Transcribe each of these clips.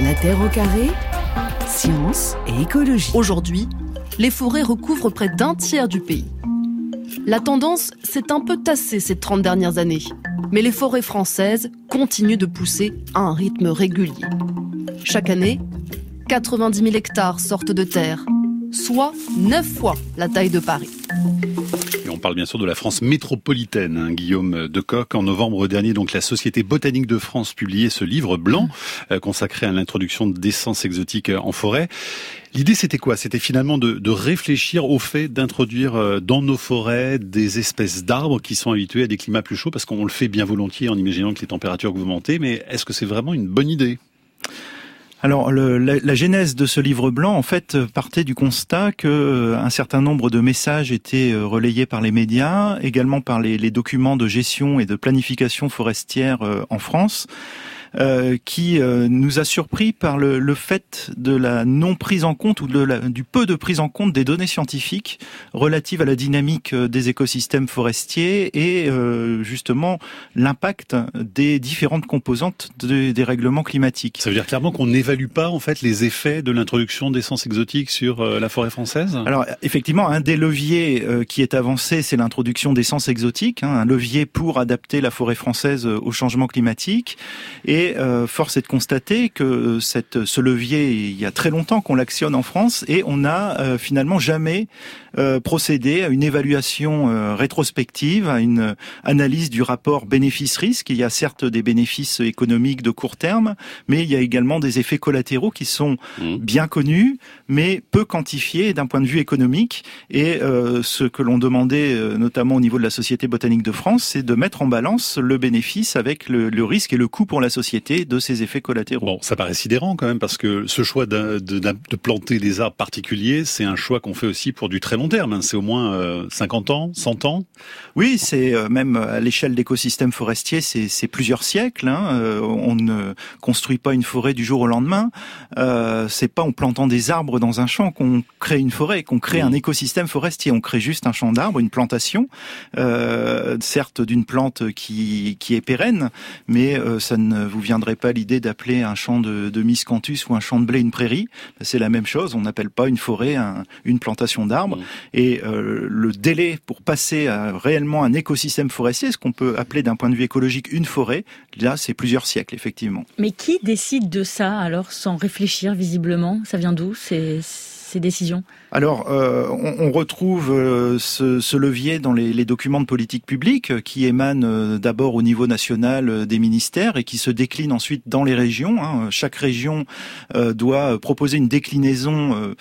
La Terre au carré, science et écologie. Aujourd'hui, les forêts recouvrent près d'un tiers du pays. La tendance s'est un peu tassée ces 30 dernières années, mais les forêts françaises continuent de pousser à un rythme régulier. Chaque année, 90 000 hectares sortent de terre, soit 9 fois la taille de Paris. Parle bien sûr de la France métropolitaine, hein, Guillaume Decoq. En novembre dernier, donc la Société botanique de France publiait ce livre blanc euh, consacré à l'introduction d'essences exotiques euh, en forêt. L'idée, c'était quoi? C'était finalement de, de, réfléchir au fait d'introduire euh, dans nos forêts des espèces d'arbres qui sont habitués à des climats plus chauds, parce qu'on le fait bien volontiers en imaginant que les températures augmentent. Mais est-ce que c'est vraiment une bonne idée? Alors le, la, genèse de ce livre blanc, en fait, partait du constat que euh, un certain nombre de messages étaient euh, relayés par les médias, également par les, les documents de gestion et de planification forestière euh, en France, euh, qui euh, nous a surpris par le, le, fait de la non prise en compte ou de la, du peu de prise en compte des données scientifiques relatives à la dynamique euh, des écosystèmes forestiers et justement l'impact des différentes composantes de, des règlements climatiques. Ça veut dire clairement qu'on n'évalue pas en fait les effets de l'introduction d'essences exotiques sur la forêt française? Alors effectivement, un des leviers qui est avancé, c'est l'introduction d'essences exotiques, hein, un levier pour adapter la forêt française au changement climatique et et euh, force est de constater que cette, ce levier, il y a très longtemps qu'on l'actionne en France et on n'a euh, finalement jamais euh, procédé à une évaluation euh, rétrospective, à une analyse du rapport bénéfice-risque. Il y a certes des bénéfices économiques de court terme, mais il y a également des effets collatéraux qui sont mmh. bien connus, mais peu quantifiés d'un point de vue économique. Et euh, ce que l'on demandait, notamment au niveau de la Société botanique de France, c'est de mettre en balance le bénéfice avec le, le risque et le coût pour la société de ces effets collatéraux. Bon, ça paraît sidérant quand même parce que ce choix de, de, de planter des arbres particuliers, c'est un choix qu'on fait aussi pour du très long terme. Hein. C'est au moins euh, 50 ans, 100 ans. Oui, c'est euh, même à l'échelle d'écosystèmes forestiers, c'est plusieurs siècles. Hein. Euh, on ne construit pas une forêt du jour au lendemain. Euh, c'est pas en plantant des arbres dans un champ qu'on crée une forêt, qu'on crée mmh. un écosystème forestier. On crée juste un champ d'arbres, une plantation, euh, certes d'une plante qui, qui est pérenne, mais euh, ça ne vous viendrait pas l'idée d'appeler un champ de, de miscanthus ou un champ de blé une prairie. C'est la même chose. On n'appelle pas une forêt un, une plantation d'arbres. Mmh. Et euh, le délai pour passer à réellement un écosystème forestier, ce qu'on peut appeler d'un point de vue écologique une forêt, là, c'est plusieurs siècles, effectivement. Mais qui décide de ça, alors, sans réfléchir visiblement? Ça vient d'où C'est ces décisions? Alors, euh, on, on, retrouve euh, ce, ce, levier dans les, les, documents de politique publique qui émanent euh, d'abord au niveau national des ministères et qui se déclinent ensuite dans les régions. Hein. Chaque région doit proposer une déclinaison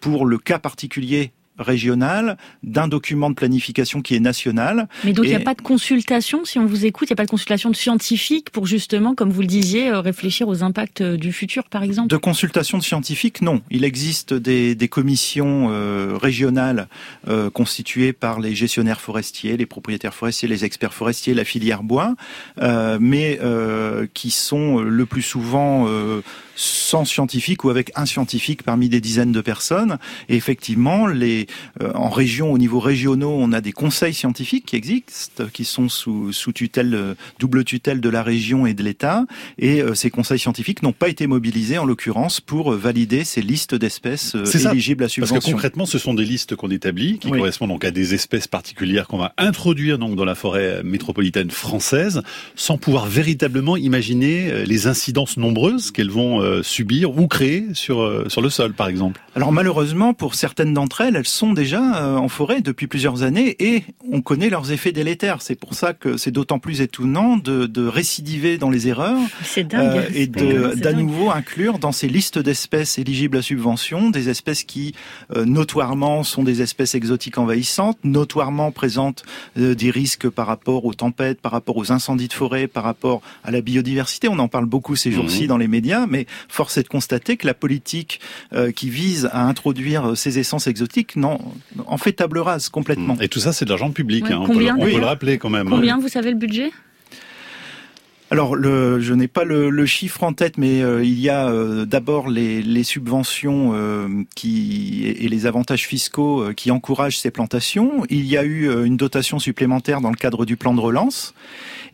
pour le cas particulier régional, d'un document de planification qui est national. Mais donc il n'y a pas de consultation, si on vous écoute, il n'y a pas de consultation de scientifiques pour justement, comme vous le disiez, euh, réfléchir aux impacts euh, du futur, par exemple? De consultation de scientifiques, non. Il existe des, des commissions euh, régionales euh, constituées par les gestionnaires forestiers, les propriétaires forestiers, les experts forestiers, la filière bois, euh, mais euh, qui sont le plus souvent sans scientifique ou avec un scientifique parmi des dizaines de personnes. Et effectivement, les, euh, en région, au niveau régionaux, on a des conseils scientifiques qui existent, qui sont sous, sous tutelle, euh, double tutelle de la région et de l'État. Et euh, ces conseils scientifiques n'ont pas été mobilisés, en l'occurrence, pour valider ces listes d'espèces éligibles à subvention. Parce que concrètement, ce sont des listes qu'on établit, qui oui. correspondent donc à des espèces particulières qu'on va introduire donc dans la forêt métropolitaine française, sans pouvoir véritablement imaginer les incidences nombreuses qu'elles vont euh, subir ou créer sur, euh, sur le sol, par exemple Alors malheureusement, pour certaines d'entre elles, elles sont déjà euh, en forêt depuis plusieurs années et on connaît leurs effets délétères. C'est pour ça que c'est d'autant plus étonnant de, de, récidiver dans les erreurs dingue, et d'à nouveau inclure dans ces listes d'espèces éligibles à subvention des espèces qui notoirement sont des espèces exotiques envahissantes, notoirement présentent des risques par rapport aux tempêtes, par rapport aux incendies de forêt, par rapport à la biodiversité. On en parle beaucoup ces jours-ci mmh. dans les médias, mais force est de constater que la politique euh, qui vise à introduire euh, ces essences exotiques non, en fait table rase complètement. Et tout ça, c'est de l'argent public, ouais, hein, on, peut le, on peut le rappeler quand même. Combien, vous savez le budget? Alors, le, je n'ai pas le, le, chiffre en tête, mais euh, il y a euh, d'abord les, les, subventions euh, qui et les avantages fiscaux qui encouragent ces plantations. Il y a eu une dotation supplémentaire dans le cadre du plan de relance.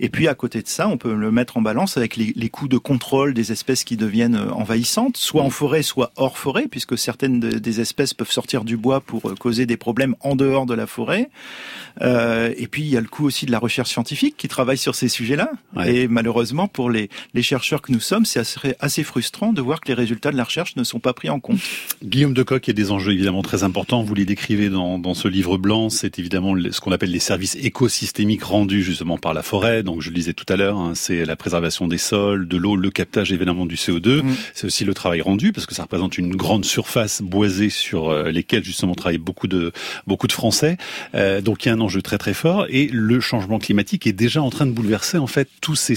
Et puis à côté de ça, on peut le mettre en balance avec les, les coûts de contrôle des espèces qui deviennent envahissantes, soit en forêt, soit hors forêt, puisque certaines des espèces peuvent sortir du bois pour causer des problèmes en dehors de la forêt. et puis il y a le coût aussi de la recherche scientifique qui travaille sur ces sujets-là. Et malheureusement, pour les, les chercheurs que nous sommes, c'est assez, assez, frustrant de voir que les résultats de la recherche ne sont pas pris en compte. Guillaume Decoq, il y a des enjeux évidemment très importants. Vous les décrivez dans, dans ce livre blanc. C'est évidemment ce qu'on appelle les services écosystémiques rendus justement par la forêt. Donc, je le disais tout à l'heure, hein, c'est la préservation des sols, de l'eau, le captage évidemment du CO2. Mm. C'est aussi le travail rendu parce que ça représente une grande surface boisée sur euh, lesquelles justement travaillent beaucoup de beaucoup de Français. Euh, donc, il y a un enjeu très très fort et le changement climatique est déjà en train de bouleverser en fait tous ces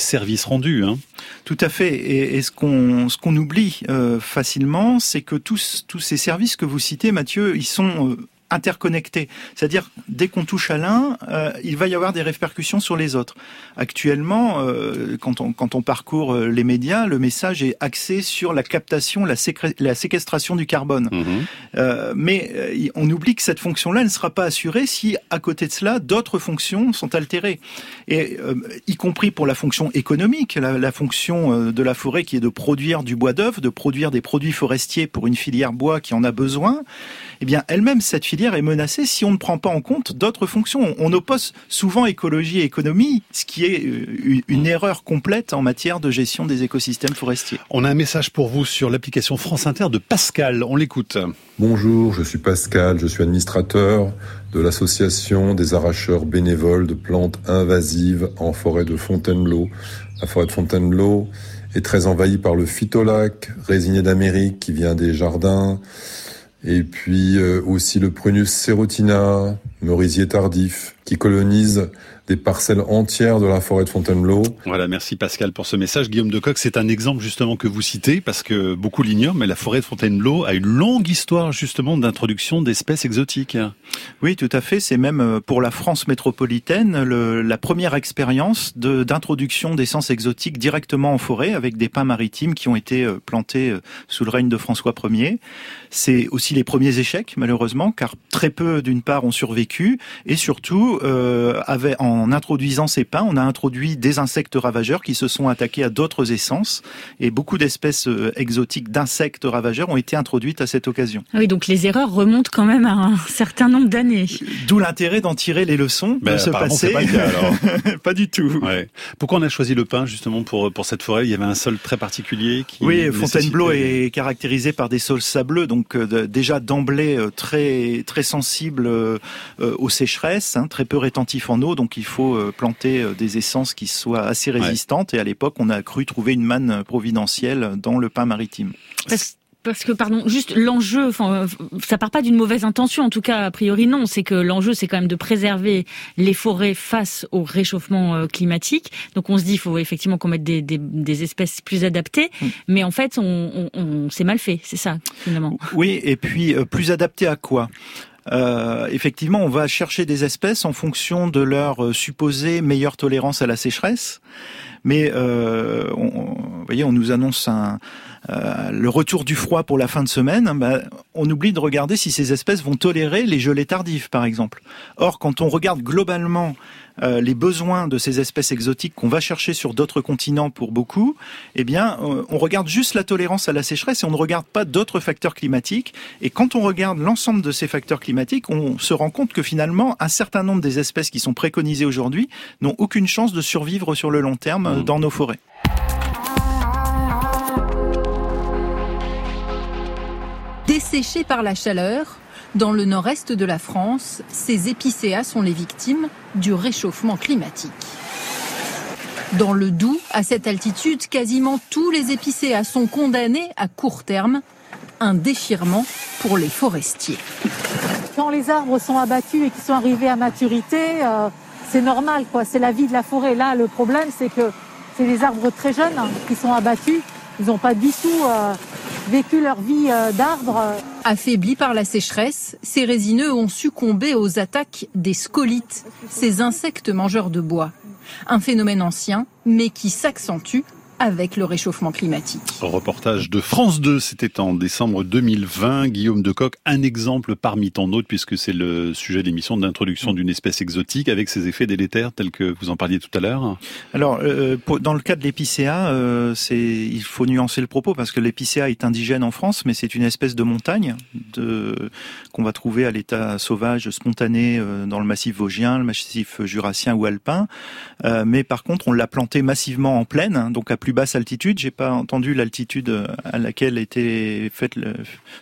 Hein. Tout à fait. Et, et ce qu'on ce qu'on oublie euh, facilement, c'est que tous tous ces services que vous citez, Mathieu, ils sont euh, interconnectés. C'est-à-dire, dès qu'on touche à l'un, euh, il va y avoir des répercussions sur les autres. Actuellement, euh, quand, on, quand on parcourt euh, les médias, le message est axé sur la captation, la, la séquestration du carbone. Mhm. Euh, mais on oublie que cette fonction-là ne sera pas assurée si, à côté de cela, d'autres fonctions sont altérées. Et y compris pour la fonction économique, la, la fonction de la forêt qui est de produire du bois d'œuvre, de produire des produits forestiers pour une filière bois qui en a besoin, eh bien, elle-même, cette filière est menacée si on ne prend pas en compte d'autres fonctions. On oppose souvent écologie et économie, ce qui est euh, une erreur complète en matière de gestion des écosystèmes forestiers. On a un message pour vous sur l'application France Inter de Pascal. On l'écoute. Bonjour, je suis Pascal, je suis administrateur de l'association des arracheurs bénévoles de plantes invasives en forêt de Fontainebleau. La forêt de Fontainebleau est très envahie par le phytolac, résigné d'Amérique qui vient des jardins, et puis euh, aussi le Prunus serotina, merisier tardif, qui colonise des parcelles entières de la forêt de Fontainebleau. Voilà, merci Pascal pour ce message. Guillaume de Coq, c'est un exemple justement que vous citez parce que beaucoup l'ignorent, mais la forêt de Fontainebleau a une longue histoire justement d'introduction d'espèces exotiques. Oui, tout à fait. C'est même euh, pour la France métropolitaine le, la première expérience d'introduction d'essences exotiques directement en forêt avec des pins maritimes qui ont été euh, plantés euh, sous le règne de François Ier. C'est aussi les premiers échecs malheureusement car très peu d'une part ont survécu et surtout euh, avait en introduisant ces pins, on a introduit des insectes ravageurs qui se sont attaqués à d'autres essences et beaucoup d'espèces euh, exotiques d'insectes ravageurs ont été introduites à cette occasion. Oui, donc les erreurs remontent quand même à un certain nombre d'années. D'où l'intérêt d'en tirer les leçons de ce ben, passé. Pas, pas, du tout. Ouais. Pourquoi on a choisi le pin justement pour pour cette forêt? Il y avait un sol très particulier. Qui oui, Fontainebleau est caractérisé par des sols sableux, donc euh, déjà d'emblée euh, très très sensible aux sécheresses, hein, très peu rétentif en eau, donc il faut euh, planter euh, des essences qui soient assez résistantes. Et à l'époque, on a cru trouver une manne providentielle dans le pain maritime. Parce que, pardon, juste l'enjeu, enfin, ça part pas d'une mauvaise intention, en tout cas, a priori non. C'est que l'enjeu, c'est quand même de préserver les forêts face au réchauffement euh, climatique. Donc on se dit, il faut effectivement qu'on mette des, des, des, espèces plus adaptées. Mm. Mais en fait, on, on, on c'est mal fait, c'est ça, finalement. Oui, et puis plus adapté à quoi? Euh, effectivement, on va chercher des espèces en fonction de leur euh, supposée meilleure tolérance à la sécheresse. Mais euh, on, vous voyez, on nous annonce un, euh, le retour du froid pour la fin de semaine, bah, on oublie de regarder si ces espèces vont tolérer les gelées tardives, par exemple. Or, quand on regarde globalement euh, les besoins de ces espèces exotiques qu'on va chercher sur d'autres continents pour beaucoup, eh bien, euh, on regarde juste la tolérance à la sécheresse et on ne regarde pas d'autres facteurs climatiques. Et quand on regarde l'ensemble de ces facteurs climatiques, on se rend compte que finalement, un certain nombre des espèces qui sont préconisées aujourd'hui n'ont aucune chance de survivre sur le long terme mmh. dans nos forêts. Desséchés par la chaleur, dans le nord-est de la France, ces épicéas sont les victimes du réchauffement climatique. Dans le Doubs, à cette altitude, quasiment tous les épicéas sont condamnés à court terme. Un déchirement pour les forestiers. Quand les arbres sont abattus et qui sont arrivés à maturité, euh, c'est normal, quoi. C'est la vie de la forêt. Là, le problème, c'est que c'est des arbres très jeunes qui sont abattus. Ils n'ont pas du tout euh, vécu leur vie euh, d'arbre. Affaiblis par la sécheresse, ces résineux ont succombé aux attaques des scolites, ces insectes mangeurs de bois. Un phénomène ancien, mais qui s'accentue avec le réchauffement climatique. Reportage de France 2, c'était en décembre 2020. Guillaume Decoq, un exemple parmi tant d'autres, puisque c'est le sujet de l'émission d'introduction d'une espèce exotique avec ses effets délétères tels que vous en parliez tout à l'heure. Alors, euh, dans le cas de l'épicéa, euh, c'est il faut nuancer le propos parce que l'épicéa est indigène en France, mais c'est une espèce de montagne de, qu'on va trouver à l'état sauvage, spontané euh, dans le massif vosgien, le massif jurassien ou alpin. mais par contre, on l'a planté massivement en plaine, hein, donc à plus basse altitude. J'ai pas entendu l'altitude à laquelle était fait le,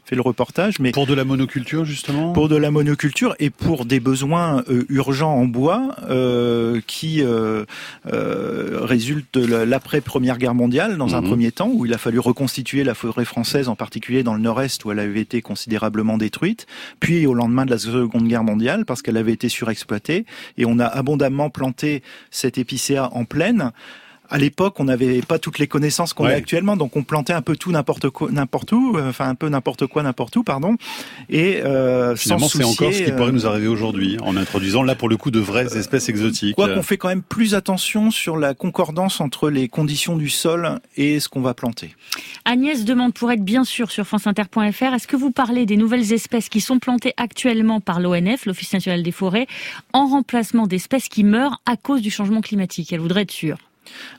fait le reportage, mais pour de la monoculture justement? Pour de la monoculture et pour des besoins euh, urgents en bois euh, qui euh, euh résultent de l'après Première Guerre mondiale dans un mhm. premier temps où il a fallu reconstituer la forêt française, en particulier dans le Nord-Est où elle avait été considérablement détruite, puis au lendemain de la Seconde Guerre mondiale parce qu'elle avait été surexploitée et on a abondamment planté cette épicéa en plaine à l'époque, on n'avait pas toutes les connaissances qu'on a actuellement, donc on plantait un peu tout n'importe quoi, n'importe où, euh, enfin un peu n'importe quoi, n'importe où, pardon. Et euh, finalement, c'est encore ce qui pourrait nous arriver aujourd'hui, en introduisant là pour le coup de vraies espèces exotiques. Quoi qu'on fait quand même plus attention sur la concordance entre les conditions du sol et ce qu'on va planter. Agnès demande pour être bien sûr sur franceinter.fr, est-ce que vous parlez des nouvelles espèces qui sont plantées actuellement par l'ONF, l'Office national des forêts, en remplacement d'espèces qui meurent à cause du changement climatique? Elle voudrait être sûre.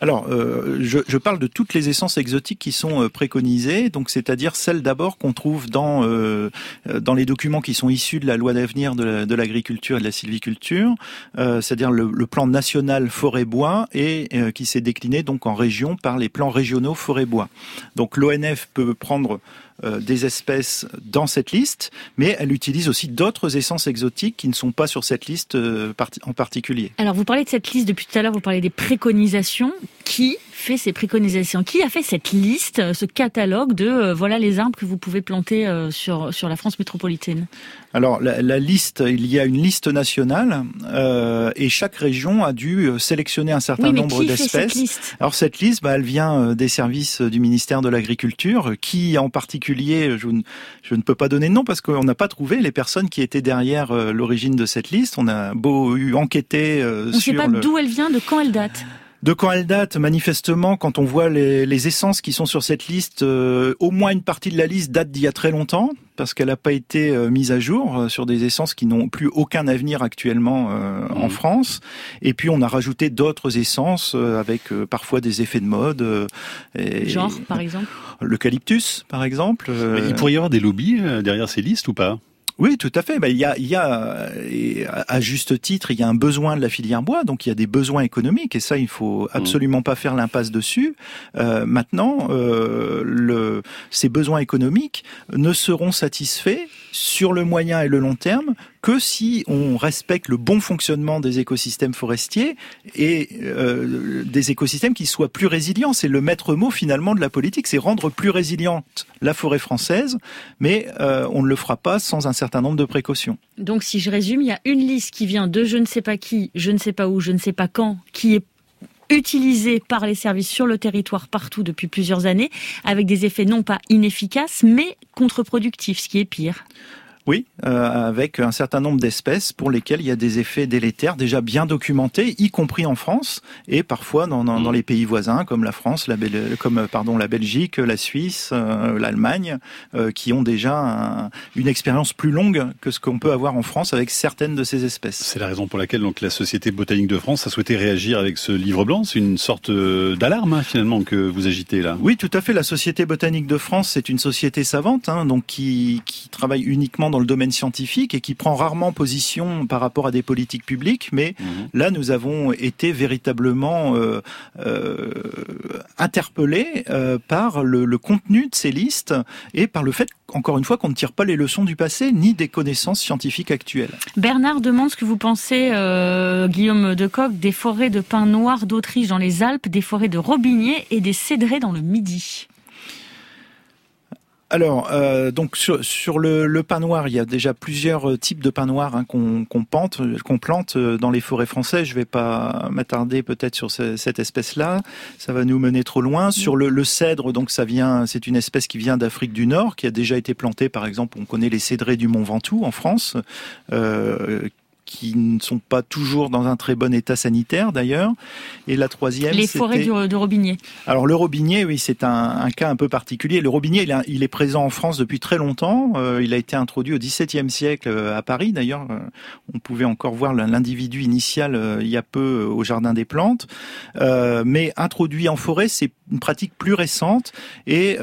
Alors, euh, je, parle de toutes les essences exotiques qui sont euh, préconisées, donc c'est-à-dire celles d'abord qu'on trouve dans euh, dans les documents qui sont issus de la loi d'avenir de l'agriculture et de la sylviculture, c'est-à-dire le, plan national forêt-bois et qui s'est décliné donc en région par les plans régionaux forêt-bois. Donc l'ONF peut prendre des espèces dans cette liste, mais elle utilise aussi d'autres essences exotiques qui ne sont pas sur cette liste euh, en particulier. Alors vous parlez de cette liste depuis tout à l'heure, vous parlez des préconisations. Qui fait ces préconisations Qui a fait cette liste, ce catalogue de euh, voilà les arbres que vous pouvez planter sur, sur la France métropolitaine? Alors la, liste, il y a une liste nationale euh, et chaque région a dû euh, sélectionner un certain nombre d'espèces. Alors cette liste, bah, elle vient euh, des services du ministère de l'Agriculture, qui en particulier, je, je, ne peux pas donner de nom parce qu'on n'a pas trouvé les personnes qui étaient derrière l'origine de cette liste. On a beau eu enquêter. On ne sait pas d'où elle vient, de quand elle date. De quand elle date, manifestement, quand on voit les, les essences qui sont sur cette liste, euh, au moins une partie de la liste date d'il y a très longtemps, parce qu'elle n'a pas été euh, mise à jour euh, sur des essences qui n'ont plus aucun avenir actuellement en mmh. France. Et puis on a rajouté d'autres essences avec parfois des effets de mode. Et, Genre, par exemple? L'eucalyptus, par exemple. il pourrait y avoir des lobbies derrière ces listes ou pas? Oui, tout à fait. Ben, il y a, il y a, à juste titre, il y a un besoin de la filière bois, donc il y a des besoins économiques, et ça, il faut mmh. absolument pas faire l'impasse dessus. Euh, maintenant, euh, le, ces besoins économiques ne seront satisfaits sur le moyen et le long terme que si on respecte le bon fonctionnement des écosystèmes forestiers et euh, des écosystèmes qui soient plus résilients. C'est le maître mot finalement de la politique, c'est rendre plus résiliente la forêt française, mais euh, on ne le fera pas sans un certain nombre de précautions. Donc si je résume, il y a une liste qui vient de je ne sais pas qui, je ne sais pas où, je ne sais pas quand, qui est utilisée par les services sur le territoire partout depuis plusieurs années, avec des effets non pas inefficaces, mais contre-productifs, ce qui est pire. Oui, euh, avec un certain nombre d'espèces pour lesquelles il y a des effets délétères déjà bien documentés, y compris en France et parfois dans, dans, dans les pays voisins comme la France, la, comme pardon la Belgique, la Suisse, euh, l'Allemagne, euh, qui ont déjà une expérience plus longue que ce qu'on peut avoir en France avec certaines de ces espèces. C'est la raison pour laquelle donc la Société botanique de France a souhaité réagir avec ce livre blanc. C'est une sorte d'alarme hein, finalement que vous agitez là. Oui, tout à fait. La Société botanique de France, c'est une société savante, hein, donc qui, qui travaille uniquement dans le domaine scientifique et qui prend rarement position par rapport à des politiques publiques. Mais mhm. là, nous avons été véritablement euh, euh, interpellés euh, par le, le, contenu de ces listes et par le fait, encore une fois, qu'on ne tire pas les leçons du passé ni des connaissances scientifiques actuelles. Bernard demande ce que vous pensez, euh, Guillaume Decoq, des forêts de pins noirs d'Autriche dans les Alpes, des forêts de robiniers et des cédrés dans le Midi. Alors, euh, donc sur, sur le, le, pin noir, il y a déjà plusieurs euh, types de pin noir hein, qu'on plante, qu'on plante euh, dans les forêts françaises. Je vais pas m'attarder peut-être sur cette espèce-là, ça va nous mener trop loin. Sur le, le cèdre, donc ça vient, c'est une espèce qui vient d'Afrique du Nord, qui a déjà été plantée, par exemple, on connaît les cédrés du Mont Ventoux en France, euh, qui ne sont pas toujours dans un très bon état sanitaire d'ailleurs. Et la troisième, les forêts de Robinier. Alors le Robinier, oui, c'est un, cas un peu particulier. Le Robinier, il, est présent en France depuis très longtemps. Euh, il a été introduit au XVIIe siècle euh, à Paris. D'ailleurs, euh, on pouvait encore voir l'individu initial il y a peu au Jardin des Plantes. mais introduit en forêt, c'est une pratique plus récente et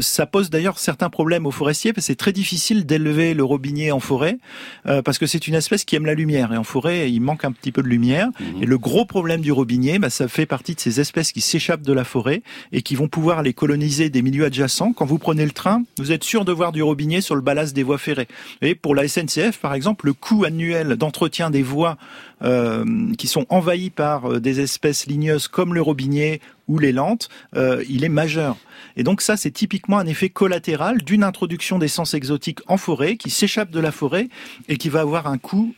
ça pose d'ailleurs certains problèmes aux forestiers parce que c'est très difficile d'élever le Robinier en forêt parce que c'est une espèce qui aime la lumière et en forêt, il manque un petit peu de lumière. Mhm. Et le gros problème du Robinier, bah, ça fait partie de ces espèces qui s'échappent de la forêt et qui vont pouvoir aller coloniser des milieux adjacents. Quand vous prenez le train, vous êtes sûr de voir du robinet sur le ballast des voies ferrées. Et pour la SNCF, par exemple, le coût annuel d'entretien des voies euh, qui sont envahies par euh, des espèces ligneuses comme le robinet ou les lentes, euh, il est majeur. Et donc ça, c'est typiquement un effet collatéral d'une introduction d'essences exotiques en forêt qui s'échappe de la forêt et qui va avoir un coût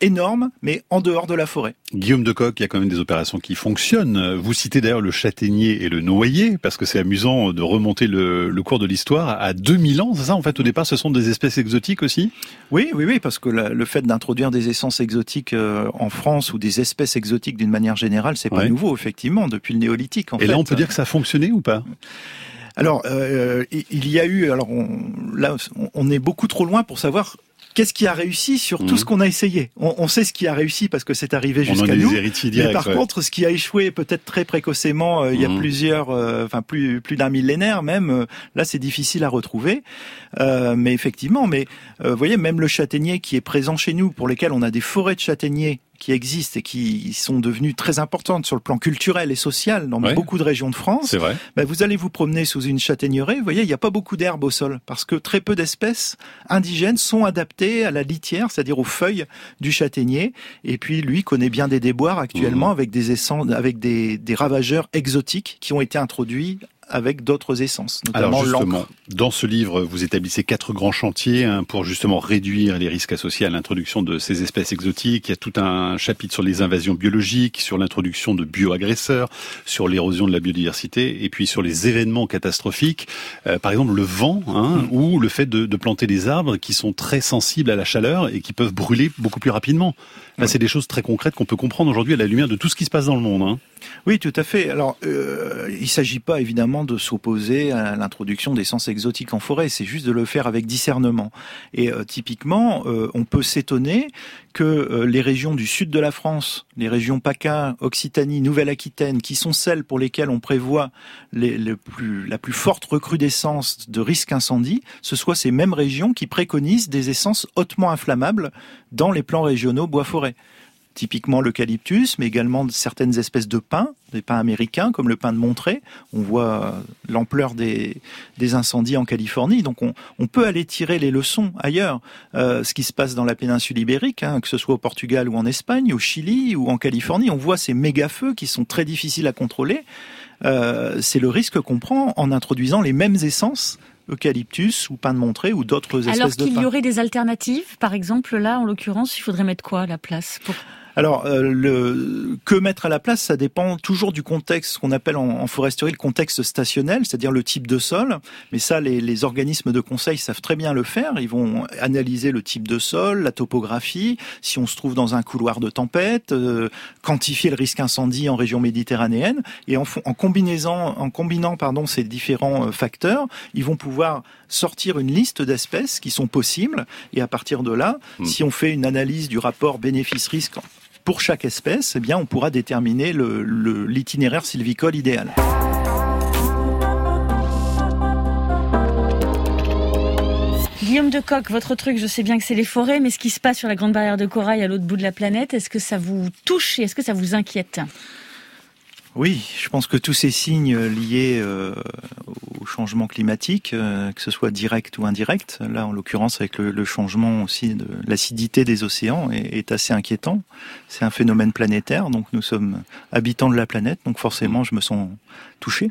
énorme, mais en dehors de la forêt. Guillaume de Coq, il y a quand même des opérations qui fonctionnent. Vous citez d'ailleurs le châtaignier et le noyer, parce que c'est amusant de remonter le, cours de l'histoire à 2000 ans, c'est ça En fait, au départ, ce sont des espèces exotiques aussi? Oui, oui, oui, parce que le fait d'introduire des essences exotiques euh, en France ou des espèces exotiques d'une manière générale, c'est pas nouveau, effectivement, depuis le néolithique. En et là, on peut dire que ça a fonctionné ou pas? Alors, euh, il y a eu, alors là, on est beaucoup trop loin pour savoir qu'est-ce qui a réussi sur tout ce mhm. qu'on a essayé? On, sait ce qui a réussi parce que c'est arrivé jusqu'à nous. mais par contre, ce qui a échoué peut-être très précocement, euh, il y a mhm. plusieurs, euh, enfin plus plus d'un millénaire même. Euh, là, c'est difficile à retrouver. mais effectivement, mais vous voyez, même le châtaignier qui est présent chez nous, pour lesquels on a des forêts de châtaigniers qui existent et qui sont devenues très importantes sur le plan culturel et social dans beaucoup de régions de France. Vrai. Ben vous allez vous promener sous une châtaigneraie, vous voyez, il n'y a pas beaucoup d'herbes au sol parce que très peu d'espèces indigènes sont adaptées à la litière, c'est-à-dire aux feuilles du châtaignier. Et puis lui connaît bien des déboires actuellement mmh. avec des essences, avec des, des ravageurs exotiques qui ont été introduits avec d'autres essences, notamment dans ce livre, vous établissez quatre grands chantiers hein, pour justement réduire les risques associés à l'introduction de ces espèces exotiques. Il y a tout un chapitre sur les invasions biologiques, sur l'introduction de bioagresseurs, sur l'érosion de la biodiversité, et puis sur les événements catastrophiques, euh, par exemple le vent hein, mm. ou le fait de, de, planter des arbres qui sont très sensibles à la chaleur et qui peuvent brûler beaucoup plus rapidement. C'est des choses très concrètes qu'on peut comprendre aujourd'hui à la lumière de tout ce qui se passe dans le monde. Hein. Oui, tout à fait. Alors, euh, il ne s'agit pas évidemment de s'opposer à l'introduction d'essences exotiques en forêt, c'est juste de le faire avec discernement. Et euh, typiquement, euh, on peut s'étonner que euh, les régions du sud de la France, les régions PACA, Occitanie, Nouvelle-Aquitaine, qui sont celles pour lesquelles on prévoit les, plus, la plus forte recrudescence de risque incendie, ce soient ces mêmes régions qui préconisent des essences hautement inflammables dans les plans régionaux bois-forêt typiquement l'eucalyptus, mais également certaines espèces de pins, des pins américains comme le pin de Montré. On voit l'ampleur des, incendies en Californie, donc on, peut aller tirer les leçons ailleurs. Euh, ce qui se passe dans la péninsule ibérique, hein, que ce soit au Portugal ou en Espagne, au Chili ou en Californie, on voit ces méga feux qui sont très difficiles à contrôler. Euh, c'est le risque qu'on prend en introduisant les mêmes essences eucalyptus ou pin de Montré ou d'autres espèces de Alors qu'il y aurait des alternatives, par exemple là, en l'occurrence, il faudrait mettre quoi à la place pour... Alors, euh, le, que mettre à la place, ça dépend toujours du contexte, ce qu'on appelle en, foresterie le contexte stationnel, c'est-à-dire le type de sol. Mais ça, les, organismes de conseil savent très bien le faire. Ils vont analyser le type de sol, la topographie, si on se trouve dans un couloir de tempête, euh, quantifier le risque incendie en région méditerranéenne, et en, en combinaison, en combinant pardon ces différents euh, facteurs, ils vont pouvoir sortir une liste d'espèces qui sont possibles. Et à partir de là, hmm. si on fait une analyse du rapport bénéfice-risque pour chaque espèce, eh bien, on pourra déterminer l'itinéraire le, sylvicole idéal. Guillaume de Coq, votre truc, je sais bien que c'est les forêts, mais ce qui se passe sur la grande barrière de corail à l'autre bout de la planète, est-ce que ça vous touche et est-ce que ça vous inquiète? Oui, je pense que tous ces signes liés euh, au changement climatique, euh, que ce soit direct ou indirect, là en l'occurrence avec le, changement aussi de l'acidité des océans, est, assez inquiétant. C'est un phénomène planétaire, donc nous sommes habitants de la planète, donc forcément je me sens touché.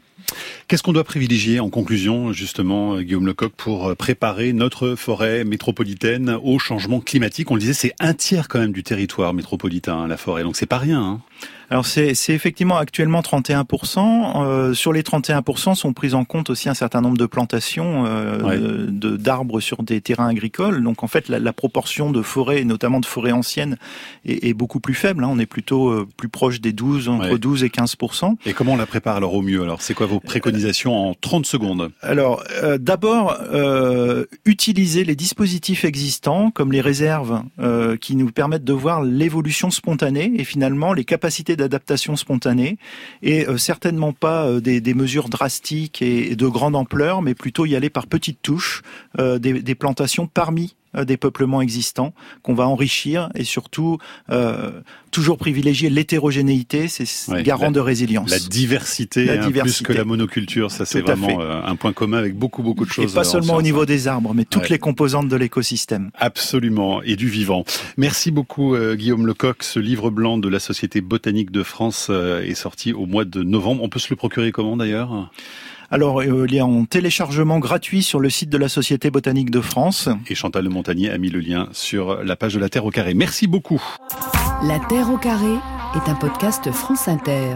Qu'est-ce qu'on doit privilégier en conclusion, justement, Guillaume Lecoq, pour préparer notre forêt métropolitaine au changement climatique? On le disait, c'est un tiers quand même du territoire métropolitain, la forêt, donc c'est pas rien. Hein alors c'est effectivement actuellement 31%. Euh, sur les 31% sont prises en compte aussi un certain nombre de plantations euh, de d'arbres sur des terrains agricoles. Donc en fait la, la proportion de forêts, notamment de forêts anciennes, est, est beaucoup plus faible. Hein. On est plutôt euh, plus proche des 12, entre 12 et 15%. Et comment on la prépare alors au mieux? Alors c'est quoi vos préconisations en 30 secondes? Alors euh, d'abord euh, utiliser les dispositifs existants comme les réserves qui nous permettent de voir l'évolution spontanée et finalement les capacités d'adaptation spontanée et euh, certainement pas euh, des, mesures drastiques et, de grande ampleur, mais plutôt y aller par petites touches, euh, des plantations parmi des peuplements existants qu'on va enrichir et surtout euh, toujours privilégier l'hétérogénéité, c'est garant de résilience. La diversité, la diversité. Hein, plus que la monoculture, ça c'est vraiment un point commun avec beaucoup beaucoup de choses. Et pas seulement au niveau des arbres, mais toutes les composantes de l'écosystème. Absolument, et du vivant. Merci beaucoup Guillaume Lecoq. Ce livre blanc de la Société botanique de France est sorti au mois de novembre. On peut se le procurer comment d'ailleurs? Alors, euh, il est en téléchargement gratuit sur le site de la Société botanique de France. Et Chantal de Montagnier a mis le lien sur la page de La Terre au carré. Merci beaucoup. La Terre au carré est un podcast France Inter.